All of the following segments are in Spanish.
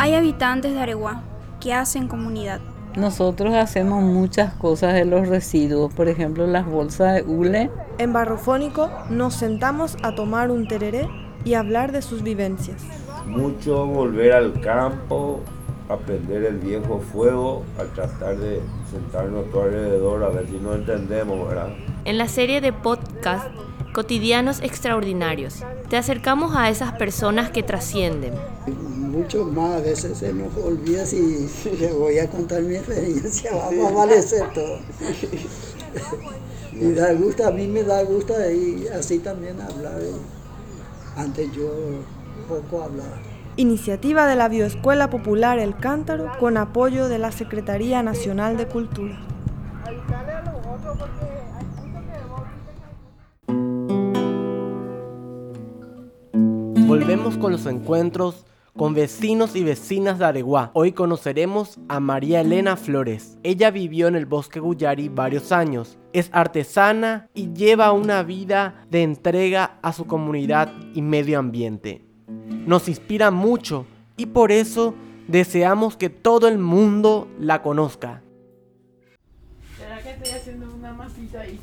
Hay habitantes de Areguá que hacen comunidad. Nosotros hacemos muchas cosas de los residuos, por ejemplo las bolsas de hule. En Barrofónico nos sentamos a tomar un tereré y hablar de sus vivencias. Mucho volver al campo, aprender el viejo fuego, a tratar de sentarnos todo alrededor a ver si no entendemos, ¿verdad? En la serie de podcast Cotidianos Extraordinarios, te acercamos a esas personas que trascienden. Mucho más, a veces se nos olvida si le voy a contar mi experiencia, vamos a amanecer todo. y da gusto, a mí me da gusto y así también hablar. Antes yo poco hablaba. Iniciativa de la Bioescuela Popular El Cántaro con apoyo de la Secretaría Nacional de Cultura. Volvemos con los encuentros con vecinos y vecinas de Areguá. Hoy conoceremos a María Elena Flores. Ella vivió en el bosque Guyari varios años. Es artesana y lleva una vida de entrega a su comunidad y medio ambiente. Nos inspira mucho y por eso deseamos que todo el mundo la conozca. ¿Será que estoy haciendo una masita ahí?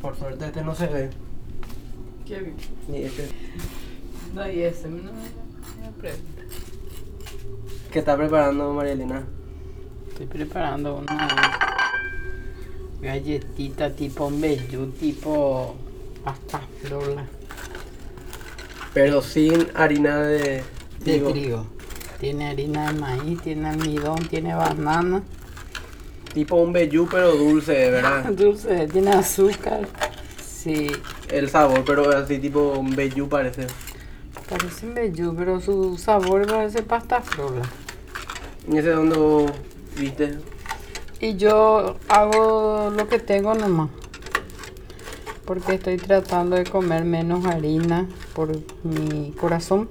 Por suerte este no se ve. ¿Qué vi? Ni este. No, y ese, no. ¿Qué está preparando María Elena? Estoy preparando una galletita tipo mbellú, tipo pasta flola Pero sin harina de de trigo. trigo. Tiene harina de maíz, tiene almidón, tiene banana, Tipo un vellú pero dulce, ¿verdad? dulce, tiene azúcar. Sí, El sabor, pero así tipo un vellú parece. parece mbellú, pero su sabor parece pasta flola ¿Y ese dónde viste? Y yo hago lo que tengo nomás. Porque estoy tratando de comer menos harina por mi corazón.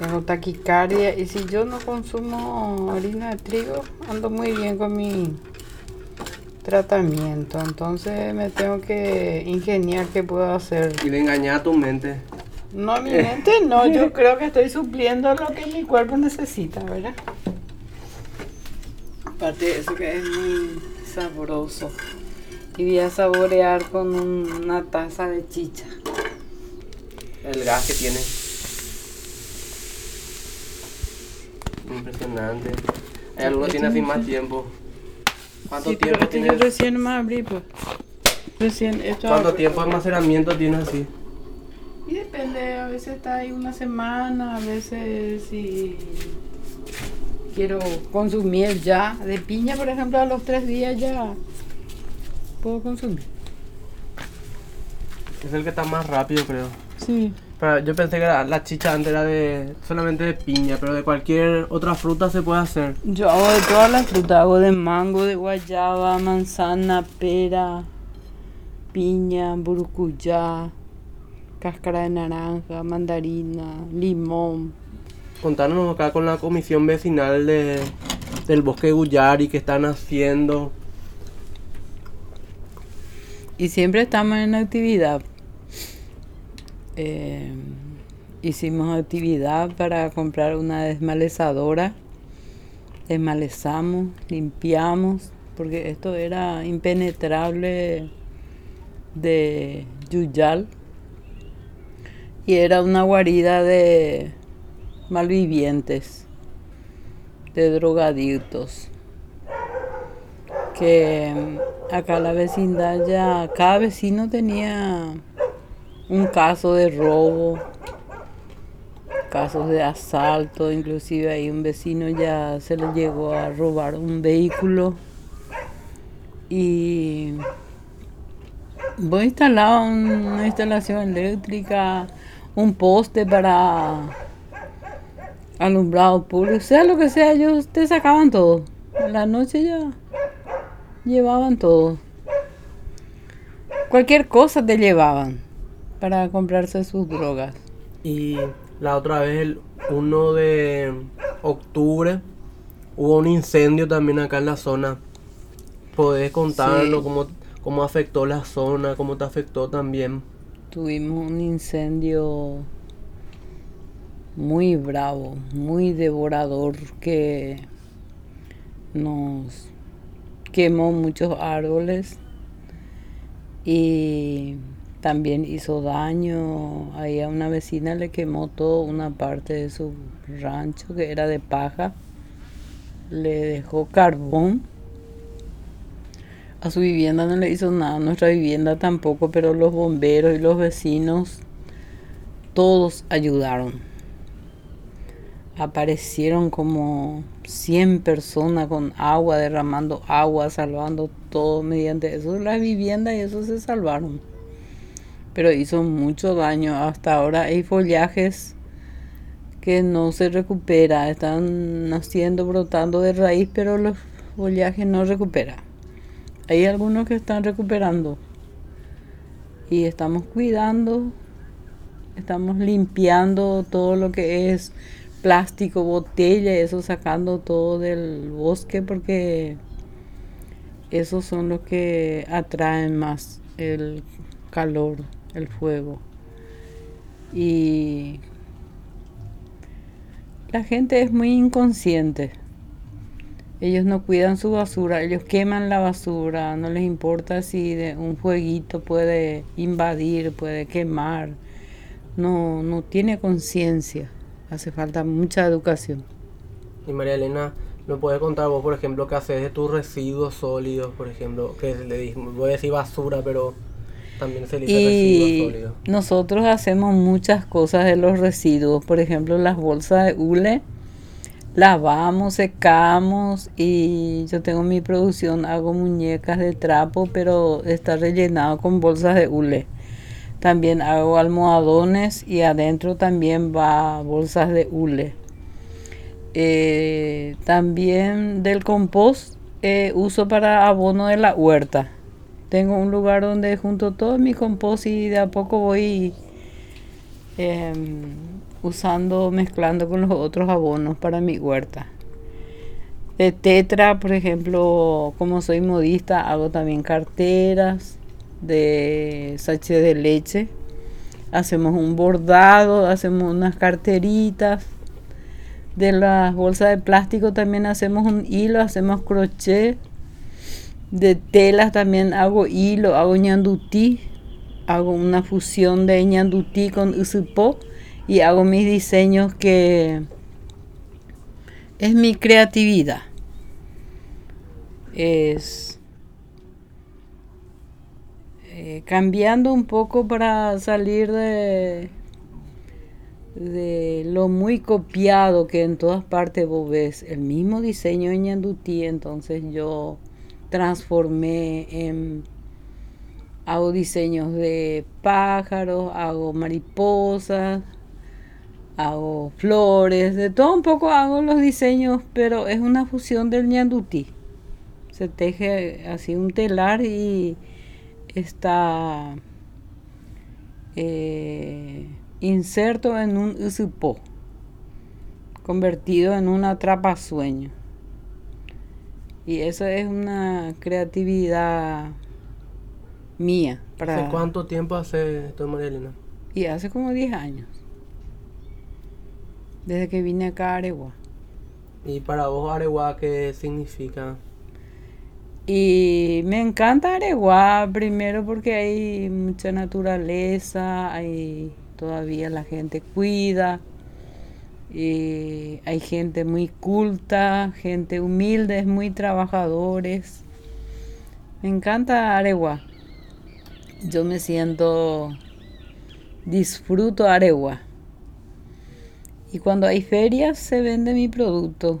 Tengo taquicardia y si yo no consumo harina de trigo, ando muy bien con mi tratamiento. Entonces me tengo que ingeniar qué puedo hacer. Y de engañar a tu mente. No, mi mente no, yo creo que estoy supliendo lo que mi cuerpo necesita, ¿verdad? Aparte de eso que es muy sabroso. Y voy a saborear con un- una taza de chicha. El gas que tiene. Impresionante. Hay algunos que tienen así más tiempo. ¿Cuánto Sí, pero tiempo este yo tiene? recién me abrí, pues. Recién esto ¿Cuánto abrí. tiempo de almacenamiento tiene así? Y depende, a veces está ahí una semana, a veces si quiero consumir ya. De piña, por ejemplo, a los tres días ya puedo consumir. Es el que está más rápido, creo. Sí. Pero yo pensé que la, la chicha antes era de solamente de piña, pero de cualquier otra fruta se puede hacer. Yo hago de todas las frutas, hago de mango, de guayaba, manzana, pera, piña, burucuyá, cáscara de naranja, mandarina, limón. Contanos acá con la comisión vecinal de, del bosque Guyari que están haciendo. Y siempre estamos en actividad. Eh, hicimos actividad para comprar una desmalezadora. Desmalezamos, limpiamos, porque esto era impenetrable de Yuyal. Y era una guarida de malvivientes, de drogadictos que acá la vecindad ya, cada vecino tenía un caso de robo, casos de asalto, inclusive ahí un vecino ya se le llegó a robar un vehículo y voy a instalar una instalación eléctrica, un poste para alumbrado público, sea lo que sea, ellos te sacaban todo. En la noche ya llevaban todo. Cualquier cosa te llevaban para comprarse sus drogas. Y la otra vez, el 1 de octubre, hubo un incendio también acá en la zona. ¿Podés contarnos Sí. cómo, cómo afectó la zona, cómo te afectó también? tuvimos un incendio muy bravo, muy devorador que nos quemó muchos árboles y también hizo daño. Ahí a una vecina le quemó toda una parte de su rancho que era de paja. Le dejó carbón. A su vivienda no le hizo nada, nuestra vivienda tampoco, pero los bomberos y los vecinos todos ayudaron. Aparecieron como 100 personas con agua, derramando agua, salvando todo mediante eso. Las viviendas y eso se salvaron pero hizo mucho daño. Hasta ahora hay follajes que no se recupera, están naciendo, brotando de raíz, pero los follajes no recuperan. Hay algunos que están recuperando y estamos cuidando, estamos limpiando todo lo que es plástico, botella, eso sacando todo del bosque porque esos son los que atraen más el calor el fuego. Y la gente es muy inconsciente. Ellos no cuidan su basura, ellos queman la basura, no les importa si de un fueguito puede invadir, puede quemar. No, no tiene conciencia. Hace falta mucha educación. Y María Elena, ¿me puede contar vos, por ejemplo, qué haces de tus residuos sólidos, por ejemplo? Que le voy a decir basura, pero también se y nosotros hacemos muchas cosas de los residuos, por ejemplo las bolsas de hule, lavamos, secamos y yo tengo mi producción, hago muñecas de trapo, pero está rellenado con bolsas de hule. También hago almohadones y adentro también va bolsas de hule. Eh, también del compost eh, uso para abono de la huerta tengo un lugar donde junto todo mi compost y de a poco voy em, usando, mezclando con los otros abonos para mi huerta. De tetra, por ejemplo, como soy modista, hago también carteras de sachet de leche. Hacemos un bordado, hacemos unas carteritas. De las bolsas de plástico también hacemos un hilo, hacemos crochet de telas también hago hilo, hago ñandutí, hago una fusión de ñandutí con usupo y hago mis diseños que es mi creatividad. Es eh, cambiando un poco para salir de, de lo muy copiado que en todas partes vos ves el mismo diseño en ñandutí, entonces yo transformé en hago diseños de pájaros, hago mariposas, hago flores, de todo un poco hago los diseños, pero es una fusión del ñandutí. Se teje así un telar y está eh, inserto en un usupó, convertido en un atrapasueño. Y eso es una creatividad mía. Para... ¿Hace cuánto tiempo hace esto, María Elena? Y hace como 10 años. Desde que vine acá a Aregua. ¿Y para vos Aregua qué significa? Y me encanta Aregua, primero porque hay mucha naturaleza, hay todavía la gente cuida hay gente muy culta, gente humilde, muy trabajadores. Me encanta Aregua. Yo me siento, disfruto Aregua. Y cuando hay ferias se vende mi producto.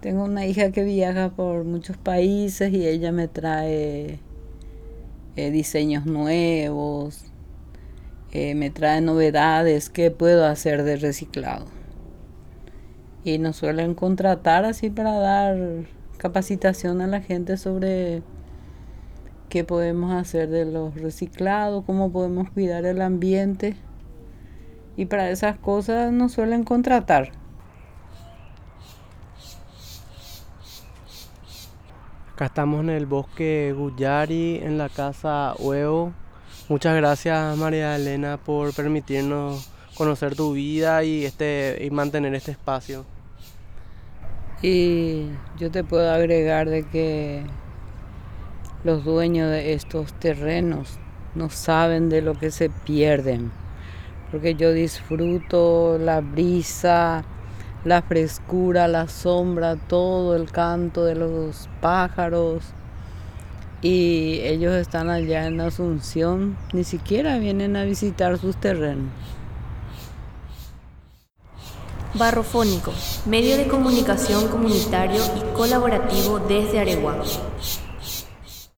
Tengo una hija que viaja por muchos países y ella me trae eh, diseños nuevos, eh, me trae novedades, qué puedo hacer de reciclado. Y nos suelen contratar así para dar capacitación a la gente sobre qué podemos hacer de los reciclados, cómo podemos cuidar el ambiente. Y para esas cosas nos suelen contratar. Acá estamos en el bosque Guyari, en la casa Huevo Muchas gracias María Elena por permitirnos conocer tu vida y, este, y mantener este espacio. Y yo te puedo agregar de que los dueños de estos terrenos no saben de lo que se pierden, porque yo disfruto la brisa, la frescura, la sombra, todo el canto de los pájaros. Y ellos están allá en Asunción, ni siquiera vienen a visitar sus terrenos. Barrofónico, medio de comunicación comunitario y colaborativo desde Areguá.